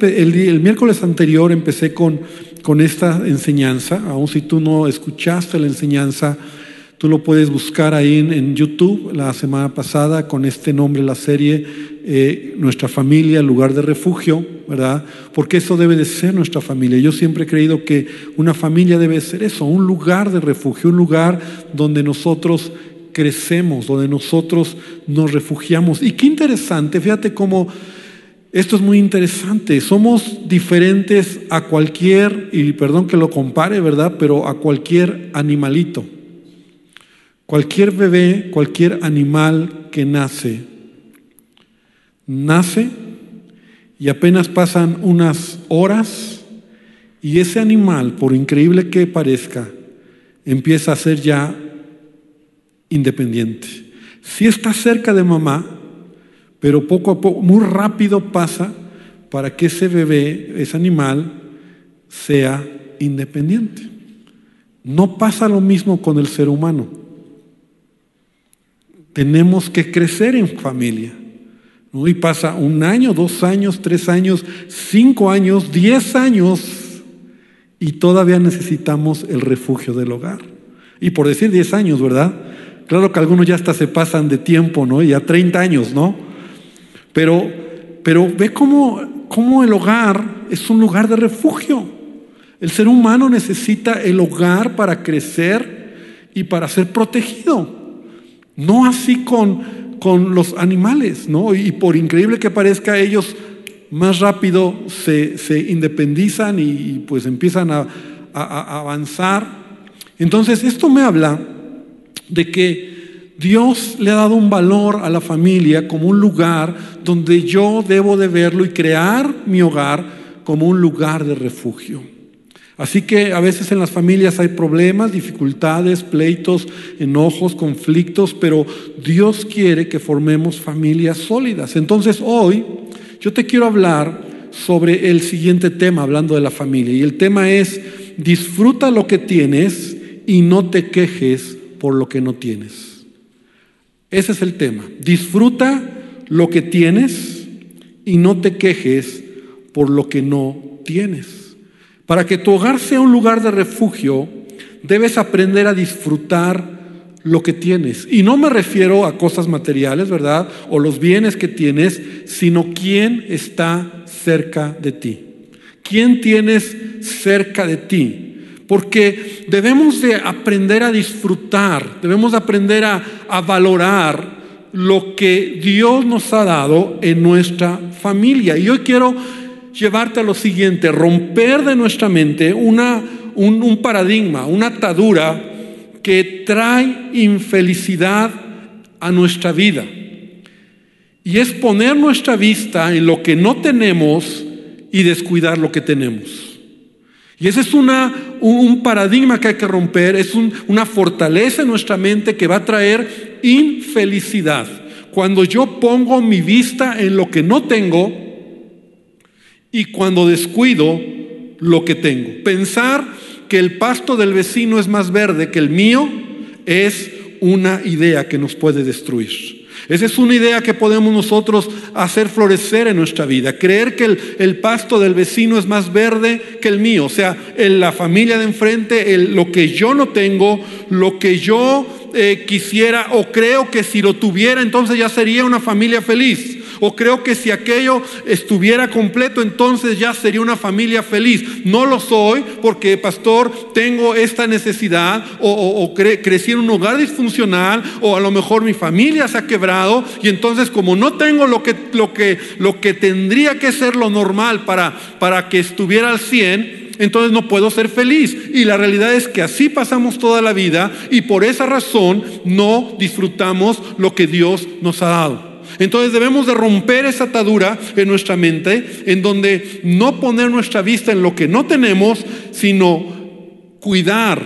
el, el miércoles anterior empecé con, con esta enseñanza, aun si tú no escuchaste la enseñanza, tú lo puedes buscar ahí en, YouTube la semana pasada con este nombre, la serie eh, Nuestra familia, lugar de refugio, ¿verdad? Porque eso debe de ser nuestra familia. Yo siempre he creído que una familia debe ser eso, un lugar de refugio, un lugar donde nosotros crecemos, donde nosotros nos refugiamos. Y qué interesante, fíjate cómo esto es muy interesante. Somos diferentes a cualquier, y perdón que lo compare, ¿verdad? Pero a cualquier animalito. Cualquier bebé, cualquier animal que nace, nace y apenas pasan unas horas y ese animal, por increíble que parezca, empieza a ser ya independiente. Sí está cerca de mamá, pero poco a poco, muy rápido pasa para que ese bebé, ese animal, sea independiente. No pasa lo mismo con el ser humano. Tenemos que crecer en familia. Y pasa un año, dos años, tres años, cinco años, diez años, y todavía necesitamos el refugio del hogar. Y por decir diez años, ¿verdad? Claro que algunos ya hasta se pasan de tiempo, ¿no? Ya 30 años, ¿no? Pero, pero ve cómo, cómo el hogar es un lugar de refugio. El ser humano necesita el hogar para crecer y para ser protegido. No así con, con los animales, ¿no? Y por increíble que parezca, ellos más rápido se, se independizan y, pues empiezan a, a avanzar. Entonces, esto me habla de que Dios le ha dado un valor a la familia como un lugar donde yo debo de verlo y crear mi hogar como un lugar de refugio. Así que a veces en las familias hay problemas, dificultades, pleitos, enojos, conflictos, pero Dios quiere que formemos familias sólidas. Entonces hoy yo te quiero hablar sobre el siguiente tema, hablando de la familia. Y el tema es, disfruta lo que tienes y no te quejes por lo que no tienes. Ese es el tema. Disfruta lo que tienes y no te quejes por lo que no tienes. Para que tu hogar sea un lugar de refugio, debes aprender a disfrutar lo que tienes. Y no me refiero a cosas materiales, ¿verdad? O los bienes que tienes, sino quién está cerca de ti. ¿Quién tienes cerca de ti? Porque debemos de aprender a disfrutar, debemos de aprender a, valorar lo que Dios nos ha dado en nuestra familia. Y hoy quiero llevarte a lo siguiente, romper de nuestra mente una, un, un paradigma, una atadura que trae infelicidad a nuestra vida. Y es poner nuestra vista en lo que no tenemos y descuidar lo que tenemos. Y ese es un paradigma que hay que romper, es una fortaleza en nuestra mente que va a traer infelicidad. Cuando yo pongo mi vista en lo que no tengo y cuando descuido lo que tengo. Pensar que el pasto del vecino es más verde que el mío es una idea que nos puede destruir. Esa es una idea que podemos nosotros hacer florecer en nuestra vida. Creer que el, pasto del vecino es más verde que el mío. O sea, en la familia de enfrente, lo que yo no tengo, lo que yo eh, quisiera o creo que si lo tuviera, entonces ya sería una familia feliz. O creo que si aquello estuviera completo, entonces ya sería una familia feliz. No lo soy porque, pastor, tengo esta necesidad o, crecí en un hogar disfuncional o a lo mejor mi familia se ha quebrado y entonces como no tengo lo que, lo que, lo que tendría que ser lo normal para, para que estuviera al 100, entonces no puedo ser feliz. Y la realidad es que así pasamos toda la vida y por esa razón no disfrutamos lo que Dios nos ha dado. Entonces debemos de romper esa atadura en nuestra mente, en donde no poner nuestra vista en lo que no tenemos, sino cuidar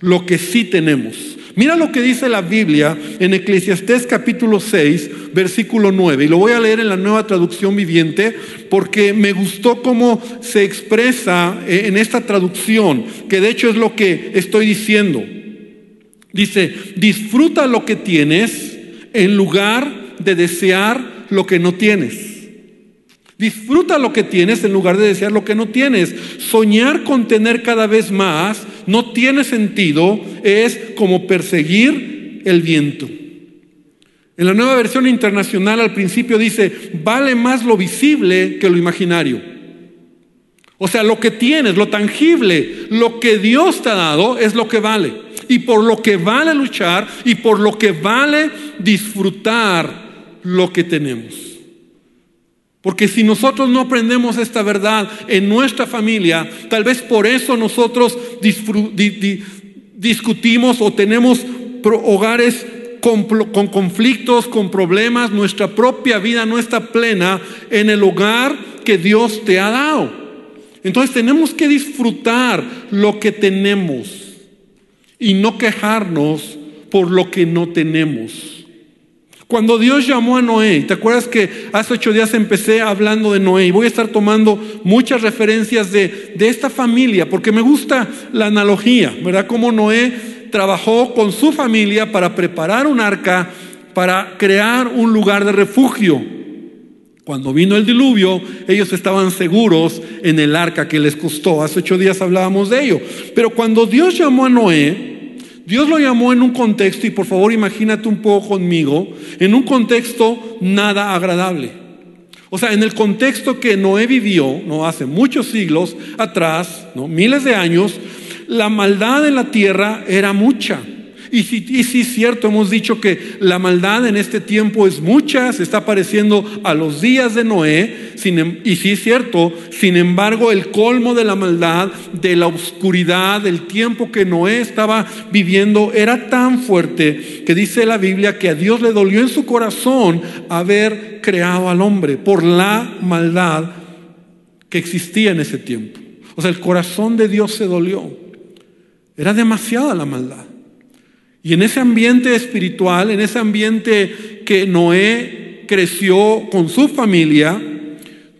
lo que sí tenemos. Mira lo que dice la Biblia en Eclesiastés capítulo 6, versículo 9. Y lo voy a leer en la nueva traducción viviente porque me gustó cómo se expresa en esta traducción, que de hecho es lo que estoy diciendo. Dice, disfruta lo que tienes en lugar de desear lo que no tienes. Disfruta lo que tienes en lugar de desear lo que no tienes. Soñar con tener cada vez más no tiene sentido, es como perseguir el viento. En la nueva versión internacional al principio dice, vale más lo visible que lo imaginario. O sea, lo que tienes, lo tangible, lo que Dios te ha dado es lo que vale. Y por lo que vale luchar y por lo que vale disfrutar lo que tenemos. Porque si nosotros no aprendemos esta verdad en nuestra familia, tal vez por eso nosotros discutimos o tenemos hogares con, con, conflictos, con problemas, nuestra propia vida no está plena en el hogar que Dios te ha dado. Entonces tenemos que disfrutar lo que tenemos y no quejarnos por lo que no tenemos. Cuando Dios llamó a Noé, ¿te acuerdas que hace ocho días empecé hablando de Noé? Y voy a estar tomando muchas referencias de, de esta familia, porque me gusta la analogía, ¿verdad? Cómo Noé trabajó con su familia para preparar un arca, para crear un lugar de refugio. Cuando vino el diluvio, ellos estaban seguros en el arca que les costó. Hace ocho días hablábamos de ello. Pero cuando Dios llamó a Noé, Dios lo llamó en un contexto, y por favor imagínate un poco conmigo, en un contexto nada agradable. O sea, en el contexto que Noé vivió, no hace muchos siglos atrás, ¿no? miles de años, la maldad en la tierra era mucha. Y sí, es cierto, hemos dicho que la maldad en este tiempo es mucha, se está pareciendo a los días de Noé, em, y sí cierto, sin embargo el colmo de la maldad, de la oscuridad, del tiempo que Noé estaba viviendo era tan fuerte que dice la Biblia que a Dios le dolió en su corazón haber creado al hombre por la maldad que existía en ese tiempo. O sea, el corazón de Dios se dolió. Era demasiada la maldad. Y en ese ambiente espiritual, en ese ambiente que Noé creció con su familia,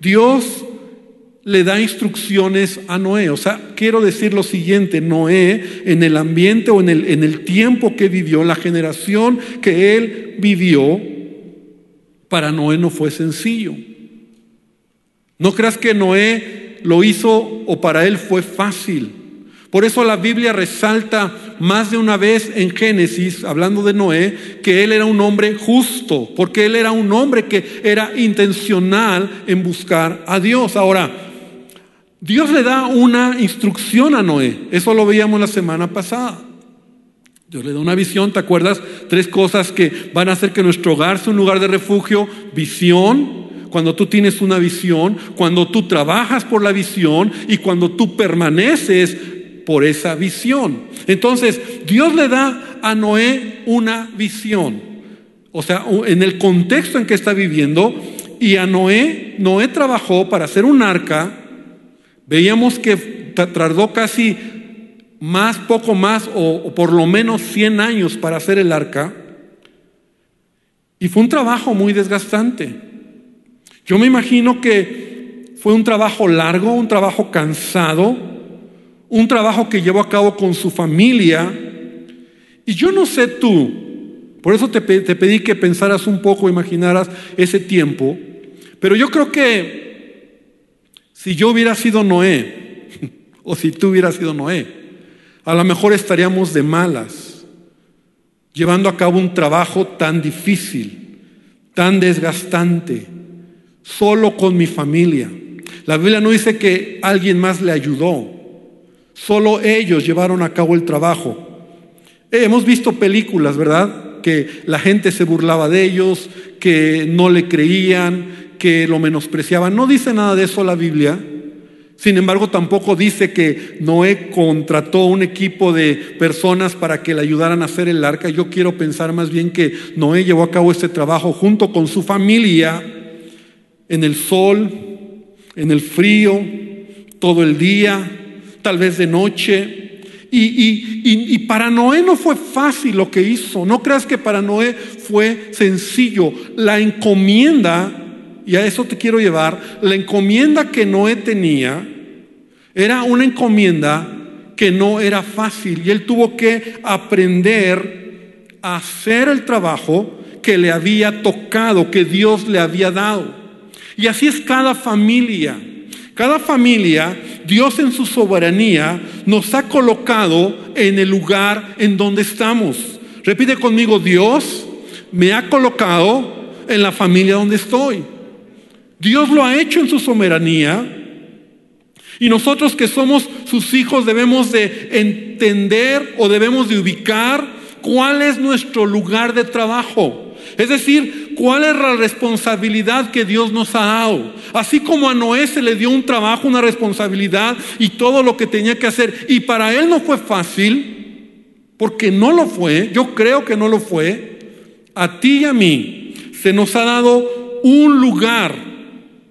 Dios le da instrucciones a Noé. O sea, quiero decir lo siguiente, Noé en el ambiente o en el, en el tiempo que vivió, la generación que él vivió, para Noé no fue sencillo. No creas que Noé lo hizo o para él fue fácil. Por eso la Biblia resalta más de una vez en Génesis, hablando de Noé, que él era un hombre justo, porque él era un hombre que era intencional en buscar a Dios. Ahora, Dios le da una instrucción a Noé, eso lo veíamos la semana pasada. Dios le da una visión, ¿te acuerdas? Tres cosas que van a hacer que nuestro hogar sea un lugar de refugio. Visión, cuando tú tienes una visión, cuando tú trabajas por la visión y cuando tú permaneces por esa visión. Entonces, Dios le da a Noé una visión. O sea, en el contexto en que está viviendo, y a Noé, Noé trabajó para hacer un arca. Veíamos que tardó casi más, poco más, o, por lo menos 100 años para hacer el arca. Y fue un trabajo muy desgastante. Yo me imagino que fue un trabajo largo, un trabajo cansado, un trabajo que llevó a cabo con su familia. Y yo no sé tú, por eso te, pedí que pensaras un poco, imaginaras ese tiempo, pero yo creo que si yo hubiera sido Noé, o si tú hubieras sido Noé, a lo mejor estaríamos de malas, llevando a cabo un trabajo tan difícil, tan desgastante, solo con mi familia. La Biblia no dice que alguien más le ayudó. Solo ellos llevaron a cabo el trabajo. Eh, hemos visto películas, ¿verdad? Que la gente se burlaba de ellos, que no le creían, que lo menospreciaban. No dice nada de eso la Biblia. Sin embargo, tampoco dice que Noé contrató un equipo de personas para que le ayudaran a hacer el arca. Yo quiero pensar más bien que Noé llevó a cabo este trabajo junto con su familia en el sol, en el frío, todo el día, tal vez de noche. Y, para Noé no fue fácil lo que hizo. No creas que para Noé fue sencillo. La encomienda, y a eso te quiero llevar, la encomienda que Noé tenía era una encomienda que no era fácil. Y él tuvo que aprender a hacer el trabajo que le había tocado, que Dios le había dado. Y así es cada familia. Cada familia, Dios en su soberanía nos ha colocado en el lugar en donde estamos. Repite conmigo, Dios me ha colocado en la familia donde estoy. Dios lo ha hecho en su soberanía. Y nosotros que somos sus hijos debemos de entender o debemos de ubicar cuál es nuestro lugar de trabajo. Es decir, cuál es la responsabilidad que Dios nos ha dado. Así como a Noé se le dio un trabajo, una responsabilidad y todo lo que tenía que hacer. Y para él no fue fácil, porque no lo fue, yo creo que no lo fue. A ti y a mí se nos ha dado un lugar,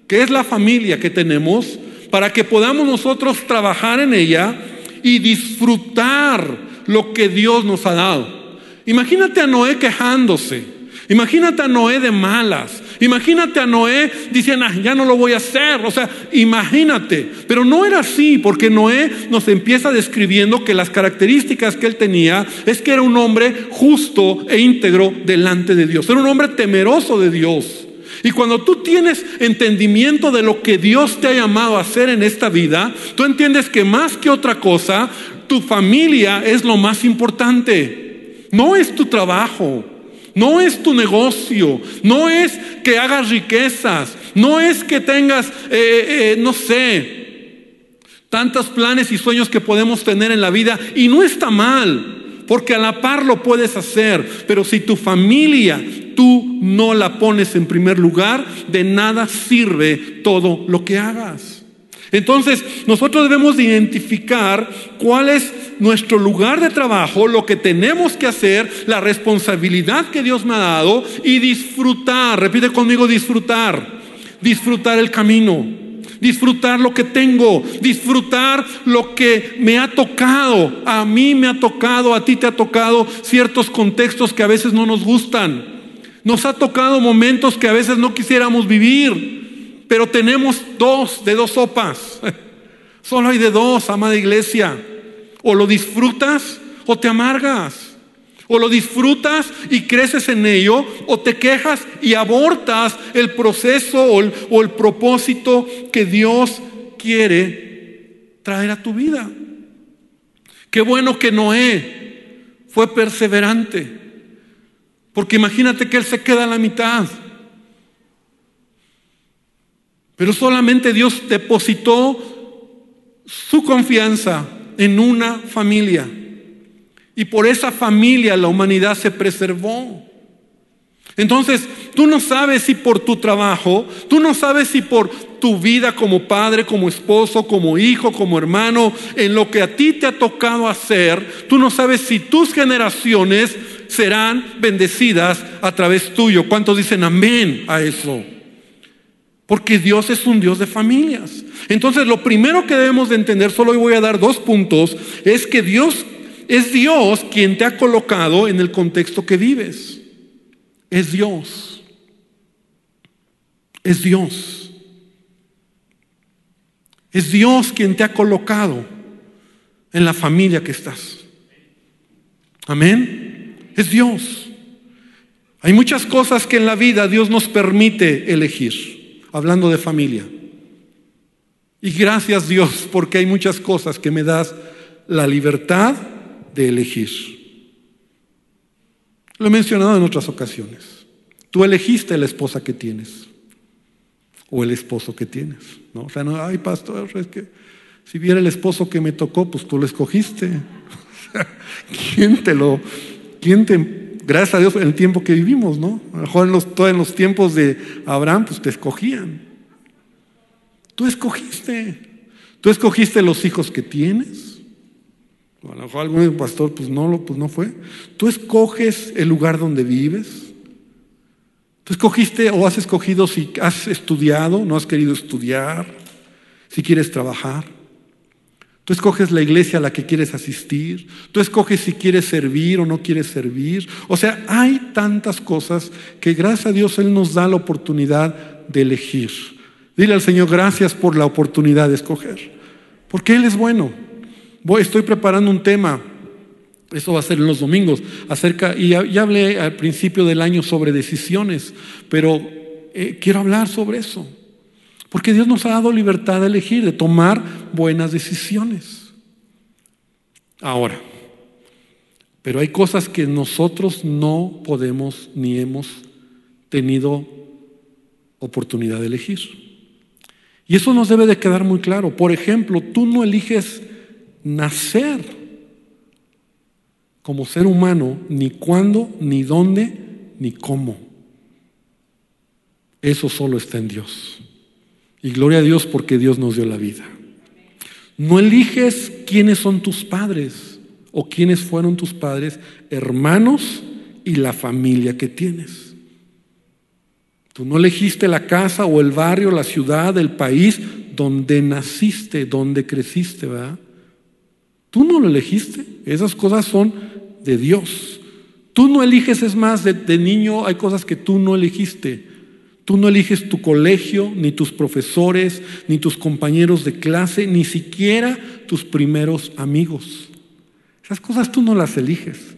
que es la familia que tenemos, para que podamos nosotros trabajar en ella y disfrutar lo que Dios nos ha dado. Imagínate a Noé quejándose. Imagínate a Noé de malas. Imagínate a Noé diciendo, ah, ya no lo voy a hacer. O sea, imagínate. Pero no era así, porque Noé nos empieza describiendo que las características que él tenía es que era un hombre justo e íntegro delante de Dios. Era un hombre temeroso de Dios. Y cuando tú tienes entendimiento de lo que Dios te ha llamado a hacer en esta vida, tú entiendes que más que otra cosa, tu familia es lo más importante. No es tu trabajo. No es tu negocio, no es que hagas riquezas, no es que tengas, eh, eh, no sé, tantos planes y sueños que podemos tener en la vida. Y no está mal, porque a la par lo puedes hacer, pero si tu familia tú no la pones en primer lugar, de nada sirve todo lo que hagas. Entonces, nosotros debemos identificar cuál es nuestro lugar de trabajo, lo que tenemos que hacer, la responsabilidad que Dios me ha dado y disfrutar, repite conmigo, disfrutar, disfrutar el camino, disfrutar lo que tengo, disfrutar lo que me ha tocado. A mí me ha tocado, a ti te ha tocado ciertos contextos que a veces no nos gustan. Nos ha tocado momentos que a veces no quisiéramos vivir. Pero tenemos dos de dos sopas. Solo hay de dos, amada iglesia. O lo disfrutas o te amargas. O lo disfrutas y creces en ello, o te quejas y abortas el proceso o el, propósito que Dios quiere traer a tu vida. Qué bueno que Noé fue perseverante, porque imagínate que él se queda a la mitad. Pero solamente Dios depositó su confianza en una familia. Y por esa familia la humanidad se preservó. Entonces, tú no sabes si por tu trabajo, tú no sabes si por tu vida como padre, como esposo, como hijo, como hermano, en lo que a ti te ha tocado hacer, tú no sabes si tus generaciones serán bendecidas a través tuyo. ¿Cuántos dicen amén a eso? Porque Dios es un Dios de familias. Entonces, lo primero que debemos de entender, solo hoy voy a dar dos puntos, es que Dios es Dios quien te ha colocado en el contexto que vives. Es Dios. Es Dios. Es Dios quien te ha colocado en la familia que estás. Amén. Es Dios. Hay muchas cosas que en la vida Dios nos permite elegir hablando de familia. Y gracias Dios porque hay muchas cosas que me das la libertad de elegir. Lo he mencionado en otras ocasiones. Tú elegiste la esposa que tienes o el esposo que tienes. ¿no? O sea, no, ay pastor, es que si viera el esposo que me tocó, pues tú lo escogiste. ¿Quién te lo, quién te gracias a Dios el tiempo que vivimos, ¿no? A lo mejor en los, en los tiempos de Abraham, pues te escogían. Tú escogiste. Tú escogiste los hijos que tienes. a lo mejor algún pastor, pues no, pues no fue. Tú escoges el lugar donde vives. Tú escogiste o has escogido si has estudiado, no has querido estudiar, si quieres trabajar. Tú escoges la iglesia a la que quieres asistir. Tú escoges si quieres servir o no quieres servir. O sea, hay tantas cosas que gracias a Dios Él nos da la oportunidad de elegir. Dile al Señor gracias por la oportunidad de escoger. Porque Él es bueno. Voy, estoy preparando un tema. Eso va a ser en los domingos. Acerca, y ya, hablé al principio del año sobre decisiones, pero eh, quiero hablar sobre eso. Porque Dios nos ha dado libertad de elegir, de tomar buenas decisiones. Ahora, pero hay cosas que nosotros no podemos ni hemos tenido oportunidad de elegir. Y eso nos debe de quedar muy claro. Por ejemplo, tú no eliges nacer como ser humano ni cuándo, ni dónde, ni cómo. Eso solo está en Dios. Y gloria a Dios porque Dios nos dio la vida. No eliges quiénes son tus padres o quiénes fueron tus padres, hermanos y la familia que tienes. Tú no elegiste la casa o el barrio, la ciudad, el país donde naciste, donde creciste, ¿verdad? Tú no lo elegiste. Esas cosas son de Dios. Tú no eliges, es más, de, de niño hay cosas que tú no elegiste. Tú no eliges tu colegio, ni tus profesores, ni tus compañeros de clase, ni siquiera tus primeros amigos. Esas cosas tú no las eliges.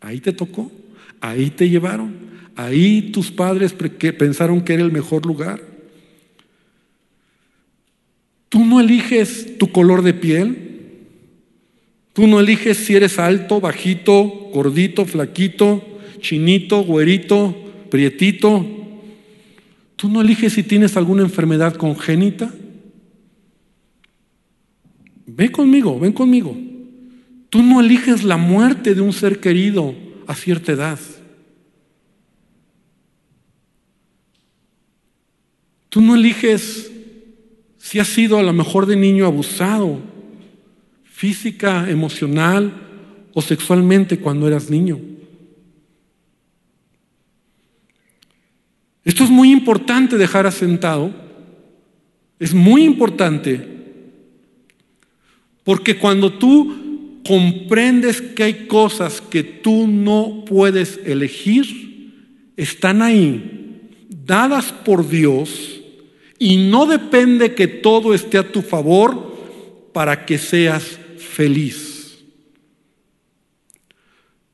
Ahí te tocó, ahí te llevaron, ahí tus padres pensaron que era el mejor lugar. Tú no eliges tu color de piel, tú no eliges si eres alto, bajito, gordito, flaquito, chinito, güerito, prietito. Tú no eliges si tienes alguna enfermedad congénita. Ven conmigo, ven conmigo. Tú no eliges la muerte de un ser querido a cierta edad. Tú no eliges si has sido a lo mejor de niño abusado, física, emocional o sexualmente cuando eras niño. Esto es muy importante dejar asentado. Es muy importante porque cuando tú comprendes que hay cosas que tú no puedes elegir, están ahí, dadas por Dios, y no depende que todo esté a tu favor para que seas feliz.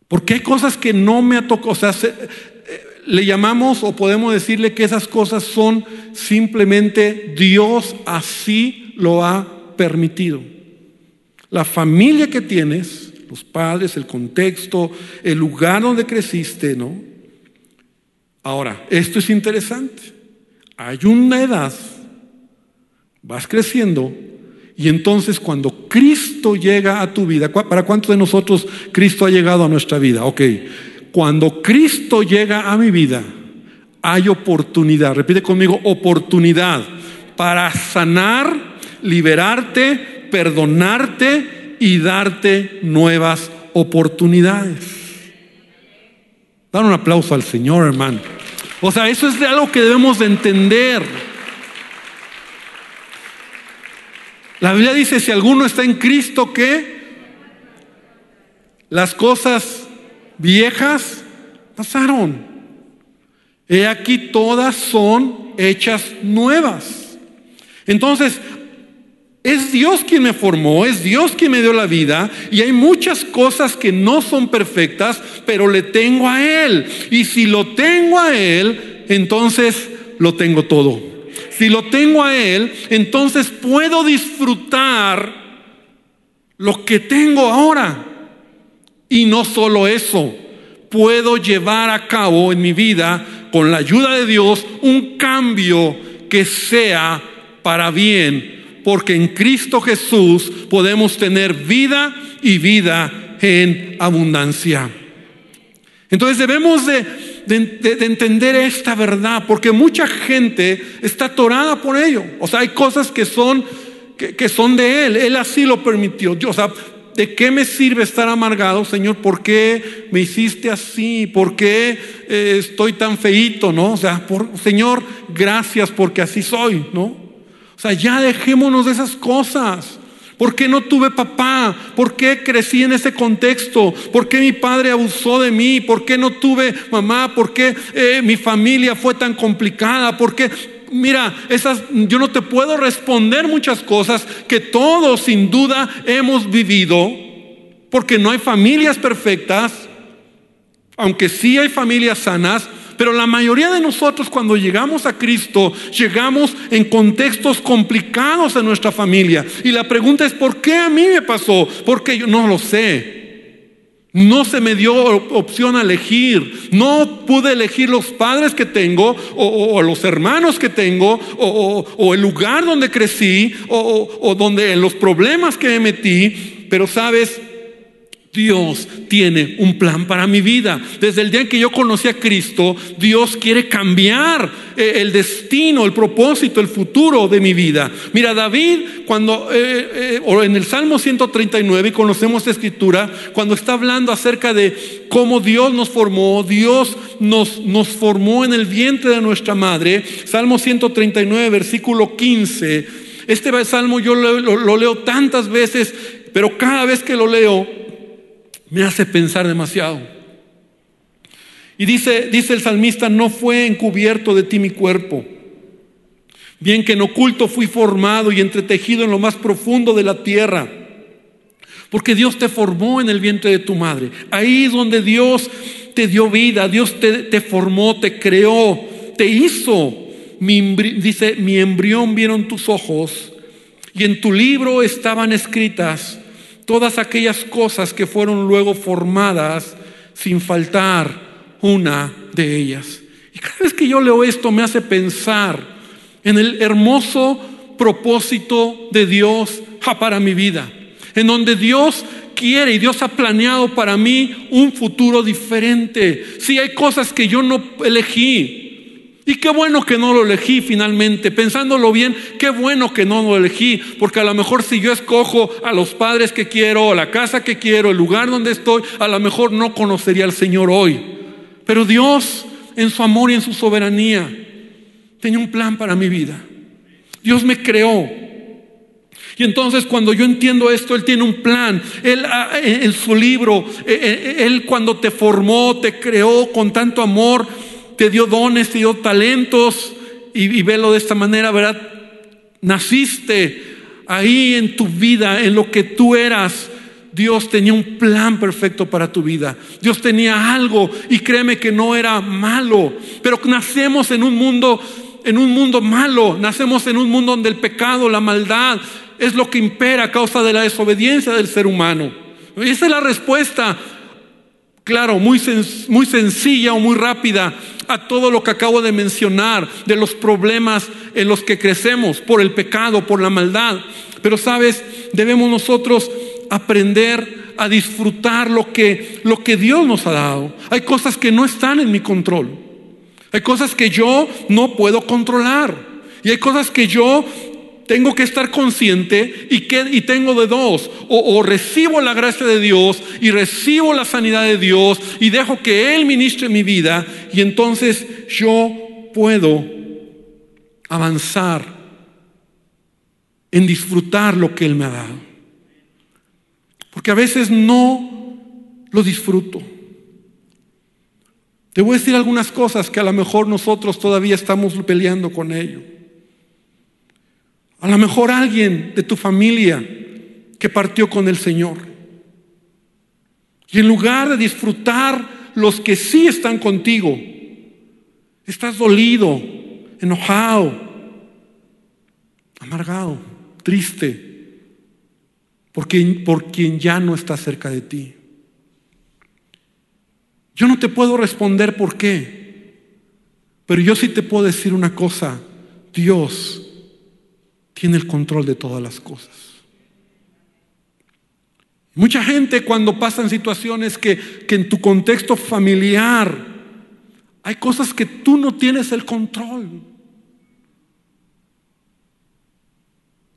Porque hay cosas que no me ha tocado, o sea, le llamamos o podemos decirle que esas cosas son simplemente Dios así lo ha permitido. La familia que tienes, los padres, el contexto, el lugar donde creciste, ¿no? Ahora, esto es interesante. Hay una edad, vas creciendo, y entonces cuando Cristo llega a tu vida, ¿para cuántos de nosotros Cristo ha llegado a nuestra vida? Ok, cuando Cristo llega a mi vida, hay oportunidad, repite conmigo, oportunidad para sanar, liberarte, perdonarte y darte nuevas oportunidades. Dar un aplauso al Señor, hermano. O sea, eso es algo que debemos de entender. La Biblia dice, si alguno está en Cristo, que las cosas viejas pasaron. He aquí todas son hechas nuevas. Entonces, es Dios quien me formó, es Dios quien me dio la vida y hay muchas cosas que no son perfectas, pero le tengo a Él. Y si lo tengo a Él, entonces lo tengo todo. Si lo tengo a Él, entonces puedo disfrutar lo que tengo ahora. Y no solo eso, puedo llevar a cabo en mi vida, con la ayuda de Dios, un cambio que sea para bien porque en Cristo Jesús podemos tener vida y vida en abundancia. Entonces debemos de, entender esta verdad, porque mucha gente está atorada por ello. O sea, hay cosas que son, que, son de Él, Él así lo permitió. o sea, ¿de qué me sirve estar amargado, Señor? ¿Por qué me hiciste así? ¿Por qué eh, estoy tan feito, no? O sea, por, Señor, gracias porque así soy, ¿no? O sea, ya dejémonos de esas cosas. ¿Por qué no tuve papá? ¿Por qué crecí en ese contexto? ¿Por qué mi padre abusó de mí? ¿Por qué no tuve mamá? ¿Por qué eh, mi familia fue tan complicada? ¿Por qué? Mira, esas, yo no te puedo responder muchas cosas que todos sin duda hemos vivido, porque no hay familias perfectas, aunque sí hay familias sanas, Pero la mayoría de nosotros cuando llegamos a Cristo, llegamos en contextos complicados en nuestra familia. Y la pregunta es, ¿por qué a mí me pasó? Porque yo no lo sé. No se me dio opción a elegir. No pude elegir los padres que tengo, o, los hermanos que tengo, o, el lugar donde crecí, o, donde los problemas que me metí. Pero sabes, Dios tiene un plan para mi vida. Desde el día en que yo conocí a Cristo, Dios quiere cambiar eh, el destino, el propósito, el futuro de mi vida. Mira, David, cuando, eh, eh, o en el Salmo 139, y conocemos esta escritura, cuando está hablando acerca de cómo Dios nos formó, Dios nos, nos formó en el vientre de nuestra madre, Salmo 139, versículo 15. Este salmo yo lo leo tantas veces, pero cada vez que lo leo, me hace pensar demasiado. Y dice, dice el salmista, no fue encubierto de ti mi cuerpo. Bien que en oculto fui formado y entretejido en lo más profundo de la tierra. Porque Dios te formó en el vientre de tu madre. Ahí es donde Dios te dio vida, Dios te, formó, te creó, te hizo. Dice, mi embrión vieron tus ojos y en tu libro estaban escritas todas aquellas cosas que fueron luego formadas sin faltar una de ellas. Y cada vez que yo leo esto me hace pensar en el hermoso propósito de Dios para mi vida, en donde Dios quiere y Dios ha planeado para mí un futuro diferente. Si hay cosas que yo no elegí, y qué bueno que no lo elegí finalmente, pensándolo bien, qué bueno que no lo elegí, porque a lo mejor si yo escojo a los padres que quiero, a la casa que quiero, el lugar donde estoy, a lo mejor no conocería al Señor hoy. Pero Dios, en su amor y en su soberanía, tenía un plan para mi vida. Dios me creó. Y entonces cuando yo entiendo esto, Él tiene un plan. Él ah, en su libro, eh, eh, Él cuando te formó, te creó con tanto amor, te dio dones, te dio talentos, y, velo de esta manera, ¿verdad? Naciste ahí en tu vida, en lo que tú eras. Dios tenía un plan perfecto para tu vida. Dios tenía algo y créeme que no era malo. Pero nacemos en un mundo, en un mundo malo. Nacemos en un mundo donde el pecado, la maldad es lo que impera a causa de la desobediencia del ser humano. Y esa es la respuesta, claro, muy, muy sencilla o muy rápida a todo lo que acabo de mencionar, de los problemas en los que crecemos por el pecado, por la maldad. Pero sabes, debemos nosotros aprender a disfrutar lo que, lo que Dios nos ha dado. Hay cosas que no están en mi control. Hay cosas que yo no puedo controlar. Y hay cosas que yo tengo que estar consciente y, que, y tengo de dos. O, o, recibo la gracia de Dios y recibo la sanidad de Dios y dejo que Él ministre mi vida y entonces yo puedo avanzar en disfrutar lo que Él me ha dado. Porque a veces no lo disfruto. Te voy a decir algunas cosas que a lo mejor nosotros todavía estamos peleando con ello. A lo mejor alguien de tu familia que partió con el Señor. Y en lugar de disfrutar los que sí están contigo, estás dolido, enojado, amargado, triste, porque, por quien ya no está cerca de ti. Yo no te puedo responder por qué, pero yo sí te puedo decir una cosa, Dios tiene el control de todas las cosas. Mucha gente cuando pasan situaciones que, que en tu contexto familiar hay cosas que tú no tienes el control.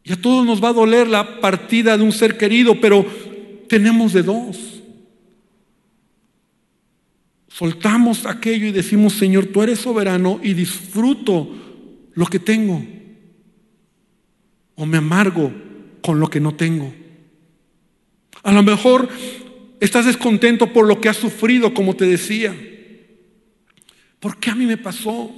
Y a todos nos va a doler la partida de un ser querido, pero tenemos de dos. Soltamos aquello y decimos, Señor, tú eres soberano y disfruto lo que tengo o me amargo con lo que no tengo. A lo mejor estás descontento por lo que has sufrido, como te decía. ¿Por qué a mí me pasó?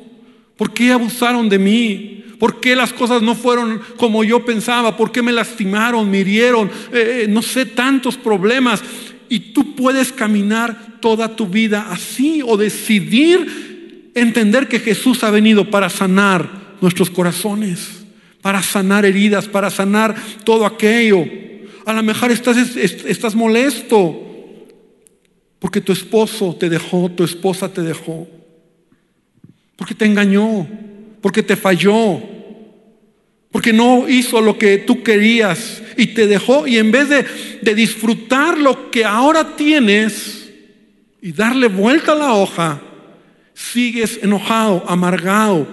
¿Por qué abusaron de mí? ¿Por qué las cosas no fueron como yo pensaba? ¿Por qué me lastimaron, me hirieron? Eh, eh, no sé, tantos problemas. Y tú puedes caminar toda tu vida así o decidir entender que Jesús ha venido para sanar nuestros corazones, para sanar heridas, para sanar todo aquello. A lo mejor estás, estás molesto porque tu esposo te dejó, tu esposa te dejó, porque te engañó, porque te falló, porque no hizo lo que tú querías y te dejó y en vez de, de disfrutar lo que ahora tienes y darle vuelta a la hoja, sigues enojado, amargado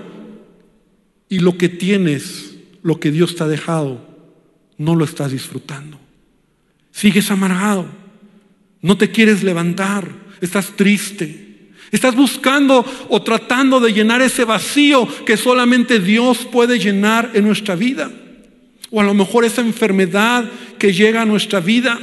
y lo que tienes, lo que Dios te ha dejado, no lo estás disfrutando. Sigues amargado, no te quieres levantar, estás triste. Estás buscando o tratando de llenar ese vacío que solamente Dios puede llenar en nuestra vida. O a lo mejor esa enfermedad que llega a nuestra vida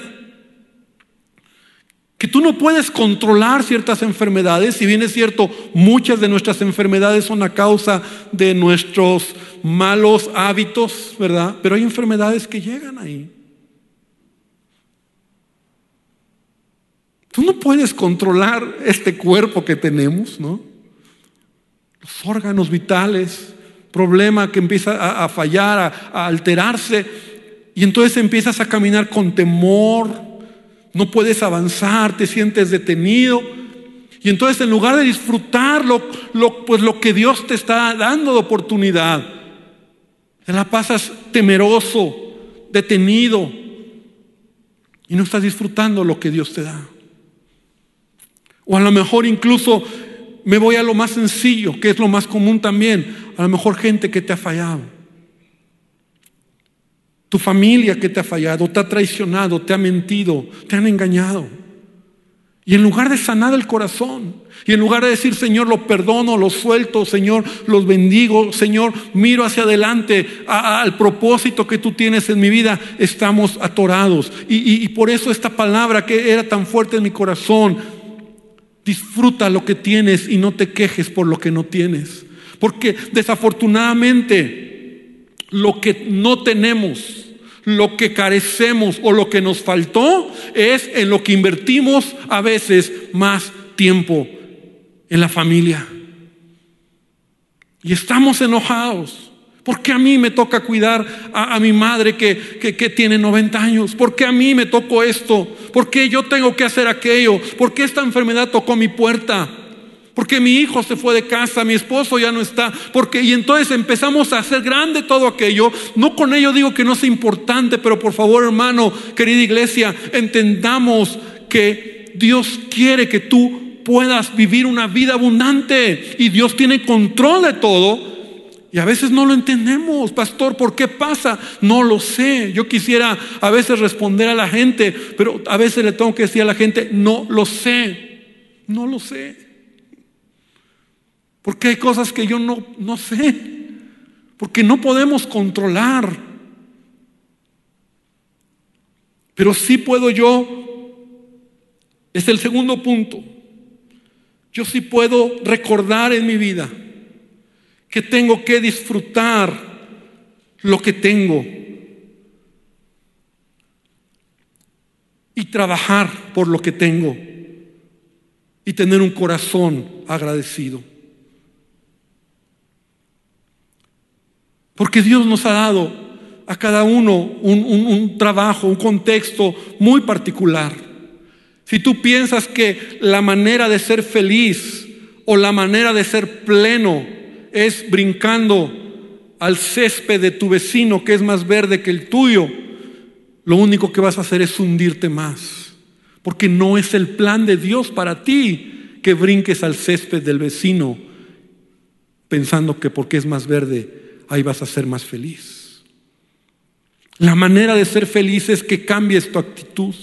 que tú no puedes controlar ciertas enfermedades, si bien es cierto, muchas de nuestras enfermedades son a causa de nuestros malos hábitos, ¿verdad? Pero hay enfermedades que llegan ahí. Tú no puedes controlar este cuerpo que tenemos, ¿no? Los órganos vitales, problema que empieza a, fallar, a, alterarse, y entonces empiezas a caminar con temor, no puedes avanzar, te sientes detenido. Y entonces en lugar de disfrutar lo, pues lo que Dios te está dando de oportunidad, te la pasas temeroso, detenido, y no estás disfrutando lo que Dios te da. O a lo mejor incluso me voy a lo más sencillo, que es lo más común también, a lo mejor gente que te ha fallado. Tu familia que te ha fallado, te ha traicionado, te ha mentido, te han engañado. Y en lugar de sanar el corazón, y en lugar de decir, Señor, lo perdono, lo suelto, Señor, los bendigo, Señor, miro hacia adelante al propósito que tú tienes en mi vida, estamos atorados. Y, y por eso esta palabra que era tan fuerte en mi corazón, disfruta lo que tienes y no te quejes por lo que no tienes. Porque desafortunadamente lo que no tenemos, lo que carecemos o lo que nos faltó es en lo que invertimos a veces más tiempo en la familia. Y estamos enojados. ¿Por qué a mí me toca cuidar a, mi madre que, que, tiene 90 años? ¿Por qué a mí me tocó esto? ¿Por qué yo tengo que hacer aquello? ¿Por qué esta enfermedad tocó mi puerta? Porque mi hijo se fue de casa, mi esposo ya no está. Porque, y entonces empezamos a hacer grande todo aquello. No con ello digo que no sea importante, pero por favor, hermano, querida iglesia, entendamos que Dios quiere que tú puedas vivir una vida abundante. Y Dios tiene control de todo. Y a veces no lo entendemos, pastor, ¿por qué pasa? No lo sé. Yo quisiera a veces responder a la gente, pero a veces le tengo que decir a la gente, no lo sé, no lo sé. Porque hay cosas que yo no, no sé. Porque no podemos controlar. Pero sí puedo yo, es el segundo punto, yo sí puedo recordar en mi vida que tengo que disfrutar lo que tengo y trabajar por lo que tengo y tener un corazón agradecido. Porque Dios nos ha dado a cada uno un, trabajo, un contexto muy particular. Si tú piensas que la manera de ser feliz o la manera de ser pleno es brincando al césped de tu vecino que es más verde que el tuyo, lo único que vas a hacer es hundirte más. Porque no es el plan de Dios para ti que brinques al césped del vecino pensando que porque es más verde ahí vas a ser más feliz. La manera de ser feliz es que cambies tu actitud.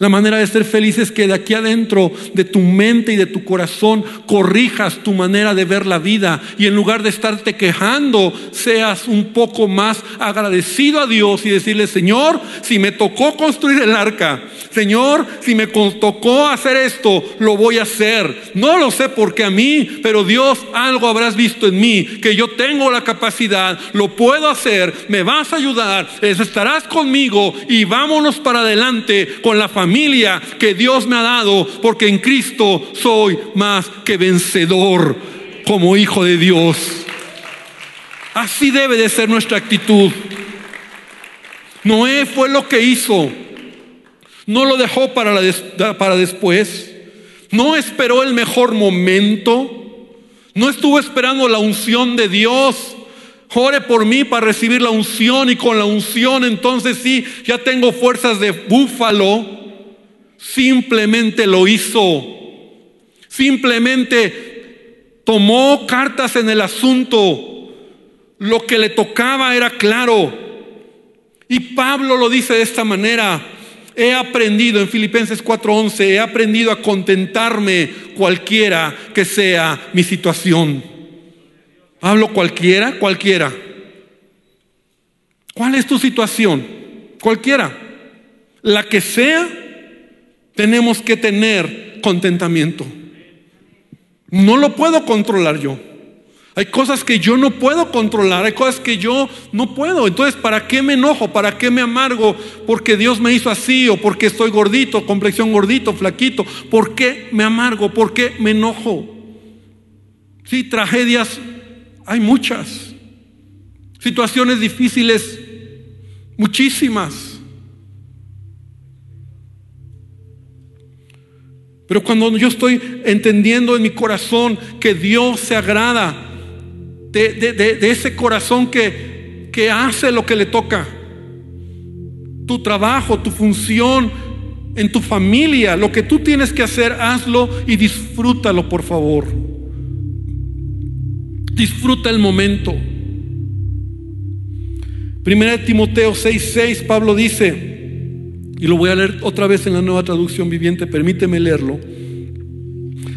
La manera de ser feliz es que de aquí adentro de tu mente y de tu corazón corrijas tu manera de ver la vida y en lugar de estarte quejando, seas un poco más agradecido a Dios y decirle, Señor, si me tocó construir el arca, Señor, si me tocó hacer esto, lo voy a hacer. No lo sé porque a mí, pero Dios algo habrás visto en mí, que yo tengo la capacidad, lo puedo hacer, me vas a ayudar, estarás conmigo y vámonos para adelante con la familia que Dios me ha dado, porque en Cristo soy más que vencedor. como hijo de Dios. Así debe de ser nuestra actitud. Noé fue lo que hizo. No lo dejó para, para después. No esperó el mejor momento. No estuvo esperando la unción de Dios. Ore por mí para recibir la unción y con la unción entonces sí, ya tengo fuerzas de búfalo. Simplemente lo hizo. Simplemente tomó cartas en el asunto. Lo que le tocaba era claro. Y Pablo lo dice de esta manera. He aprendido en Filipenses 4:11, he aprendido a contentarme cualquiera que sea mi situación. Hablo cualquiera, cualquiera. ¿Cuál es tu situación? Cualquiera. La que sea, tenemos que tener contentamiento. No lo puedo controlar yo. Hay cosas que yo no puedo controlar, hay cosas que yo no puedo. Entonces, ¿para qué me enojo? ¿Para qué me amargo? Porque Dios me hizo así o porque estoy gordito, complexión gordito, flaquito. ¿Por qué me amargo? ¿Por qué me enojo? Sí, tragedias hay muchas. Situaciones difíciles, muchísimas. Pero cuando yo estoy entendiendo en mi corazón que Dios se agrada de, ese corazón que, que hace lo que le toca. Tu trabajo, tu función en tu familia, lo que tú tienes que hacer, hazlo y disfrútalo, por favor. Disfruta el momento. Primera de Timoteo 6:6, Pablo dice, y lo voy a leer otra vez en la nueva traducción viviente, permíteme leerlo.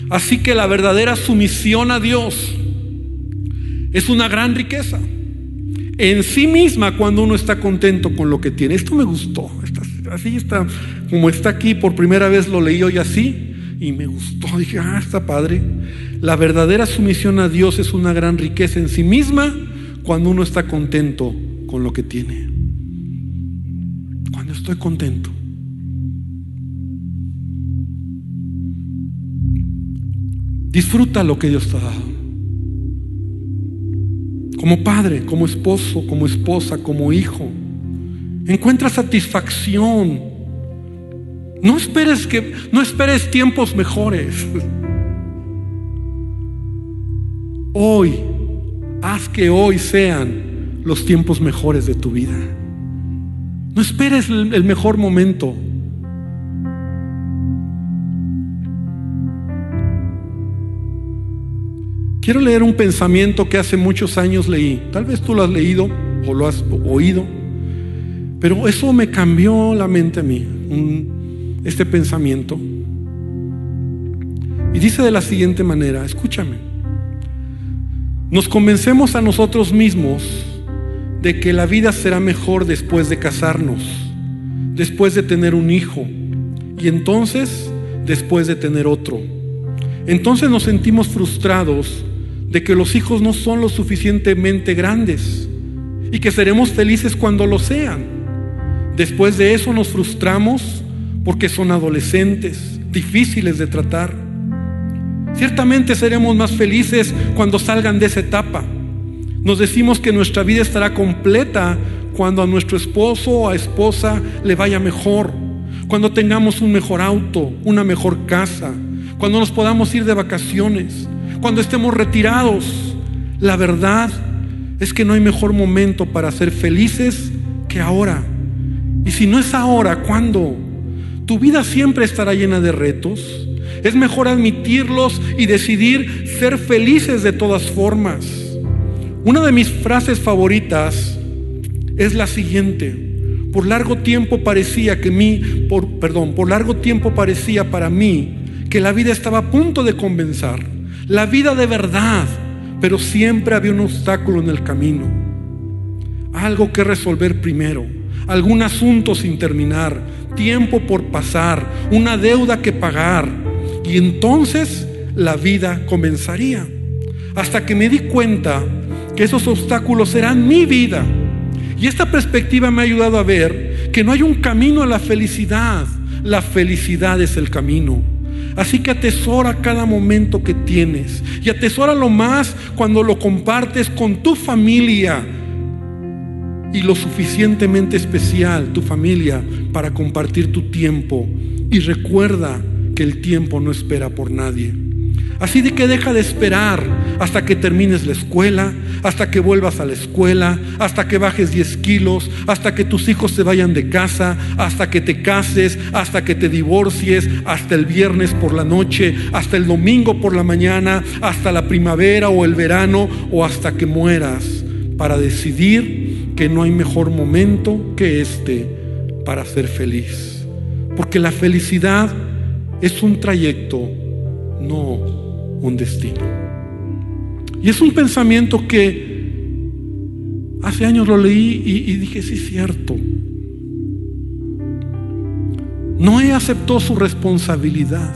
Así que la verdadera sumisión a Dios es una gran riqueza. En sí misma cuando uno está contento con lo que tiene. Esto me gustó. así está, como está aquí, por primera vez lo leí hoy así y me gustó. Dije, ah, está padre. La verdadera sumisión a Dios es una gran riqueza en sí misma cuando uno está contento con lo que tiene. Contento. Disfruta lo que Dios te ha dado como padre, como esposo, como esposa, como hijo. Encuentra satisfacción. No esperes que no esperes tiempos mejores. Hoy haz que hoy sean los tiempos mejores de tu vida. No esperes el mejor momento. Quiero leer un pensamiento que hace muchos años leí. Tal vez tú lo has leído o lo has oído, pero eso me cambió la mente a mí, este pensamiento. Y dice de la siguiente manera, escúchame, nos convencemos a nosotros mismos de que la vida será mejor después de casarnos, después de tener un hijo y entonces después de tener otro. Entonces nos sentimos frustrados de que los hijos no son lo suficientemente grandes y que seremos felices cuando lo sean. Después de eso nos frustramos porque son adolescentes, difíciles de tratar. Ciertamente seremos más felices cuando salgan de esa etapa. Nos decimos que nuestra vida estará completa cuando a nuestro esposo o a esposa le vaya mejor, cuando tengamos un mejor auto, una mejor casa, cuando nos podamos ir de vacaciones, cuando estemos retirados. La verdad es que no hay mejor momento para ser felices que ahora. Y si no es ahora, ¿cuándo? Tu vida siempre estará llena de retos. Es mejor admitirlos y decidir ser felices de todas formas. Una de mis frases favoritas es la siguiente. Por largo tiempo parecía que mí, perdón, por largo tiempo parecía para mí que la vida estaba a punto de comenzar la vida de verdad, pero siempre había un obstáculo en el camino. Algo que resolver primero, algún asunto sin terminar, tiempo por pasar, una deuda que pagar. Y entonces la vida comenzaría. Hasta que me di cuenta que esos obstáculos eran mi vida. Y esta perspectiva me ha ayudado a ver que no hay un camino a la felicidad. La felicidad es el camino. Así que atesora cada momento que tienes y atesora lo más cuando lo compartes con tu familia y lo suficientemente especial, tu familia, para compartir tu tiempo. Y recuerda que el tiempo no espera por nadie. Así de que deja de esperar hasta que termines la escuela, hasta que vuelvas a la escuela, hasta que bajes 10 kilos, hasta que tus hijos se vayan de casa, hasta que te cases, hasta que te divorcies, hasta el viernes por la noche, hasta el domingo por la mañana, hasta la primavera o el verano o hasta que mueras para decidir que no hay mejor momento que este para ser feliz. Porque la felicidad es un trayecto, no un destino. Y es un pensamiento que hace años lo leí y, dije, sí es cierto. Noé aceptó su responsabilidad,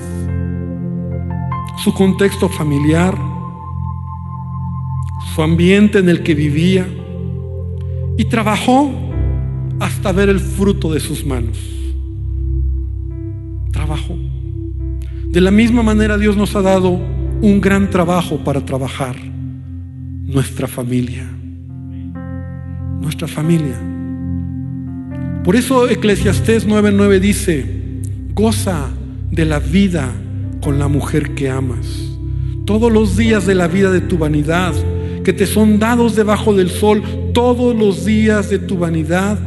su contexto familiar, su ambiente en el que vivía y trabajó hasta ver el fruto de sus manos. Trabajó. De la misma manera Dios nos ha dado un gran trabajo para trabajar nuestra familia. Nuestra familia. Por eso Eclesiastés 9:9 dice, goza de la vida con la mujer que amas. Todos los días de la vida de tu vanidad, que te son dados debajo del sol, todos los días de tu vanidad.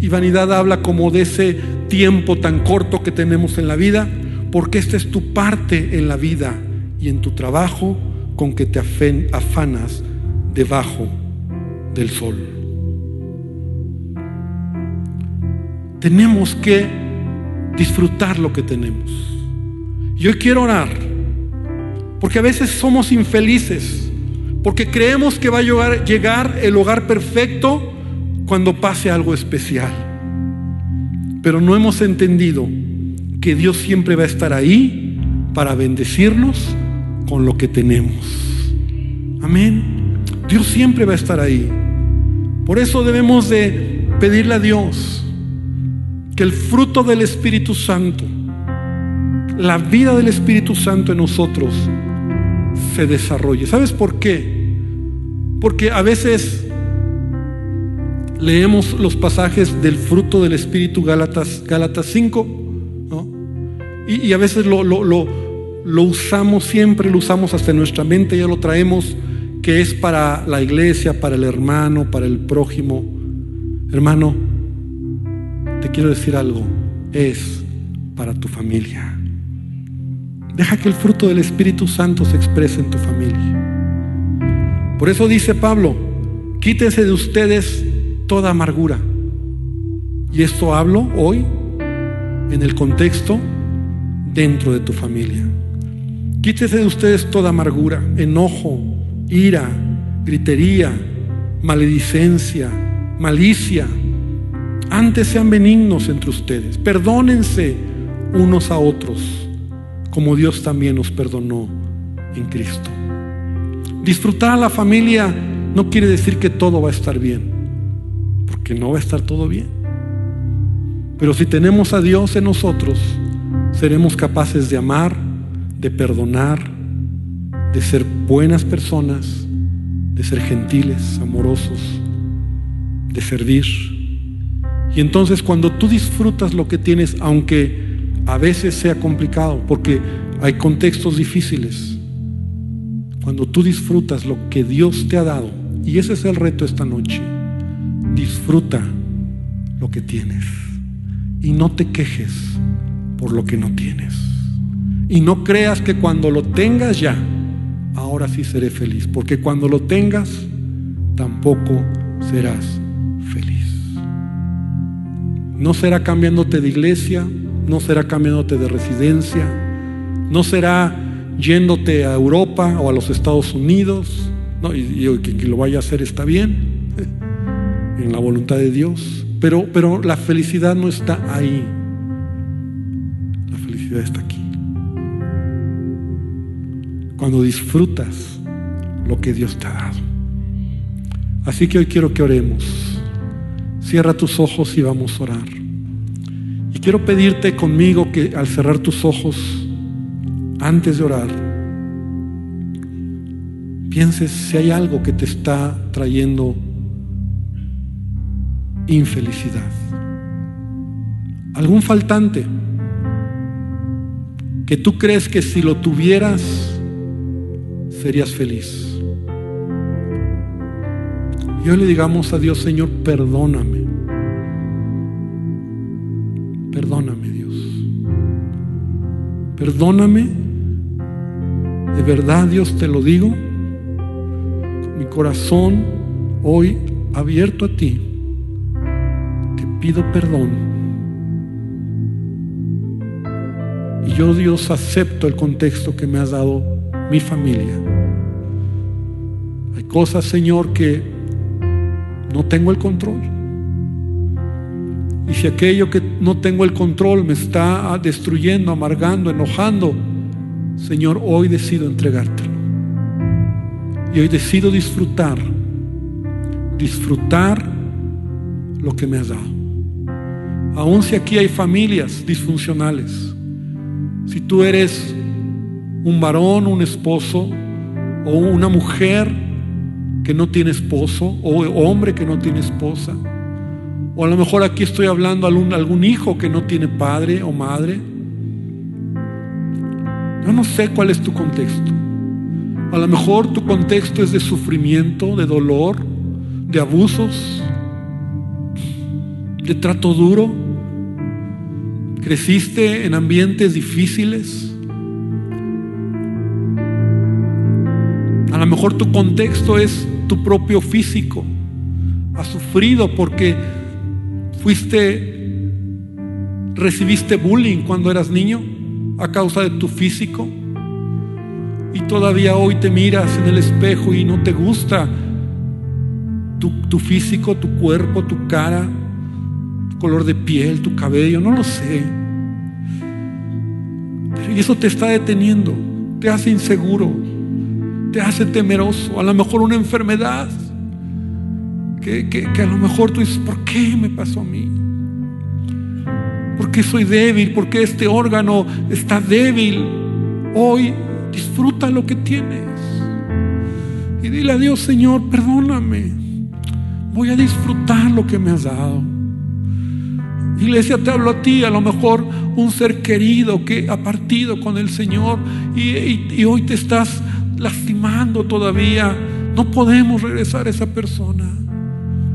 Y vanidad habla como de ese tiempo tan corto que tenemos en la vida, porque esta es tu parte en la vida y en tu trabajo con que te afanas debajo del sol. Tenemos que disfrutar lo que tenemos. Yo quiero orar, porque a veces somos infelices, porque creemos que va a llegar el hogar perfecto cuando pase algo especial. Pero no hemos entendido que Dios siempre va a estar ahí para bendecirnos con lo que tenemos. Amén. Dios siempre va a estar ahí. Por eso debemos de pedirle a Dios que el fruto del Espíritu Santo, la vida del Espíritu Santo en nosotros se desarrolle. ¿Sabes por qué? Porque a veces leemos los pasajes del fruto del Espíritu Gálatas, Gálatas 5, y, a veces lo, lo, lo lo usamos siempre, lo usamos hasta nuestra mente, ya lo traemos, que es para la iglesia, para el hermano, para el prójimo. Hermano, te quiero decir algo, es para tu familia. Deja que el fruto del Espíritu Santo se exprese en tu familia. Por eso dice Pablo, quítese de ustedes toda amargura. Y esto hablo hoy en el contexto dentro de tu familia. Quítese de ustedes toda amargura, enojo, ira, gritería, maledicencia, malicia. Antes sean benignos entre ustedes. Perdónense unos a otros, como Dios también nos perdonó en Cristo. Disfrutar a la familia no quiere decir que todo va a estar bien, porque no va a estar todo bien. Pero si tenemos a Dios en nosotros, seremos capaces de amar, de perdonar, de ser buenas personas, de ser gentiles, amorosos, de servir. Y entonces cuando tú disfrutas lo que tienes, aunque a veces sea complicado, porque hay contextos difíciles, cuando tú disfrutas lo que Dios te ha dado, y ese es el reto esta noche, disfruta lo que tienes y no te quejes por lo que no tienes. Y no creas que cuando lo tengas ya, ahora sí seré feliz. Porque cuando lo tengas, tampoco serás feliz. No será cambiándote de iglesia, no será cambiándote de residencia, no será yéndote a Europa o a los Estados Unidos. Y, que, lo vaya a hacer está bien, en la voluntad de Dios. Pero, pero la felicidad no está ahí. La felicidad está aquí cuando disfrutas lo que Dios te ha dado. Así que hoy quiero que oremos. Cierra tus ojos y vamos a orar. Y quiero pedirte conmigo que al cerrar tus ojos, antes de orar, pienses si hay algo que te está trayendo infelicidad. Algún faltante que tú crees que si lo tuvieras serías feliz. Y hoy le digamos a Dios, Señor, perdóname. Perdóname, Dios. Perdóname. De verdad, Dios, te lo digo. Con mi corazón hoy abierto a ti. Te pido perdón. Y yo, Dios, acepto el contexto que me has dado mi familia. Hay cosas, Señor, que no tengo el control. Y si aquello que no tengo el control me está destruyendo, amargando, enojando, Señor, hoy decido entregártelo. Y hoy decido disfrutar, disfrutar lo que me has dado. Aun si aquí hay familias disfuncionales, si tú eres un varón, un esposo o una mujer que no tiene esposo o hombre que no tiene esposa. O a lo mejor aquí estoy hablando a algún, algún hijo que no tiene padre o madre. Yo no sé cuál es tu contexto. A lo mejor tu contexto es de sufrimiento, de dolor, de abusos, de trato duro. Creciste en ambientes difíciles. Mejor tu contexto es tu propio físico. Has sufrido porque fuiste, recibiste bullying cuando eras niño a causa de tu físico. Y todavía hoy te miras en el espejo y no te gusta tu, físico, tu cuerpo, tu cara, tu color de piel, tu cabello, no lo sé. Y eso te está deteniendo, te hace inseguro, te hace temeroso, a lo mejor una enfermedad, que, a lo mejor tú dices, ¿por qué me pasó a mí? ¿Por qué soy débil? ¿Por qué este órgano está débil? Hoy disfruta lo que tienes. Y dile a Dios, Señor, perdóname. Voy a disfrutar lo que me has dado. Iglesia, te hablo a ti, a lo mejor un ser querido que ha partido con el Señor y hoy te estás lastimando todavía. No podemos regresar a esa persona.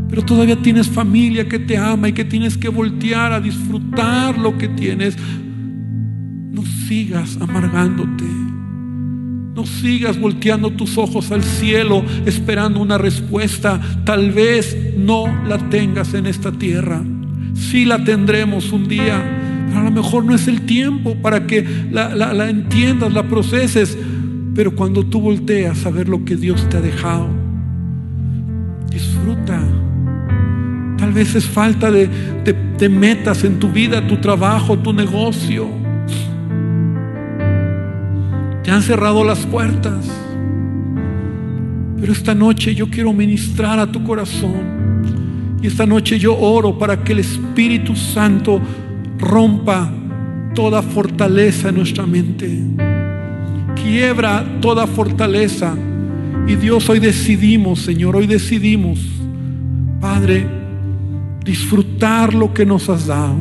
Pero todavía tienes familia que te ama y que tienes que voltear a disfrutar lo que tienes. No sigas amargándote. No sigas volteando tus ojos al cielo esperando una respuesta. Tal vez no la tengas en esta tierra. Sí la tendremos un día. Pero a lo mejor no es el tiempo para que la, la entiendas, la proceses. Pero cuando tú volteas a ver lo que Dios te ha dejado, disfruta. Tal vez es falta de, metas en tu vida, tu trabajo, tu negocio. Te han cerrado las puertas. Pero esta noche yo quiero ministrar a tu corazón. Y esta noche yo oro para que el Espíritu Santo rompa toda fortaleza en nuestra mente quiebra toda fortaleza. Y Dios, hoy decidimos, Señor, hoy decidimos, Padre, disfrutar lo que nos has dado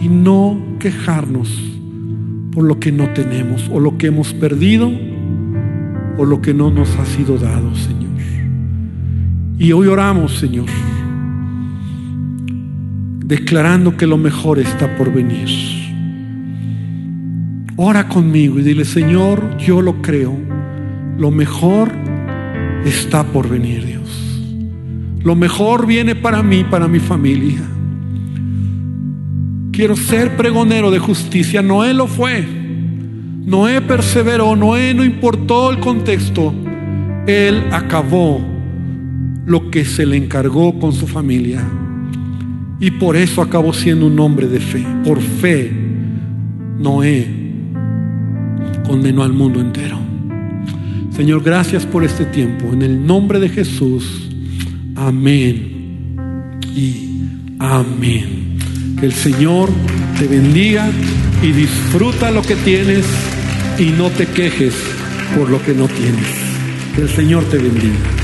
y no quejarnos por lo que no tenemos o lo que hemos perdido o lo que no nos ha sido dado, Señor. Y hoy oramos, Señor, declarando que lo mejor está por venir. Ora conmigo y dile, Señor, yo lo creo. Lo mejor está por venir, Dios. Lo mejor viene para mí, para mi familia. Quiero ser pregonero de justicia. Noé lo fue. Noé perseveró. Noé no importó el contexto. Él acabó lo que se le encargó con su familia. Y por eso acabó siendo un hombre de fe. Por fe, Noé condenó al mundo entero. Señor, gracias por este tiempo. En el nombre de Jesús. Amén. Y amén. Que el Señor te bendiga y disfruta lo que tienes y no te quejes por lo que no tienes. Que el Señor te bendiga.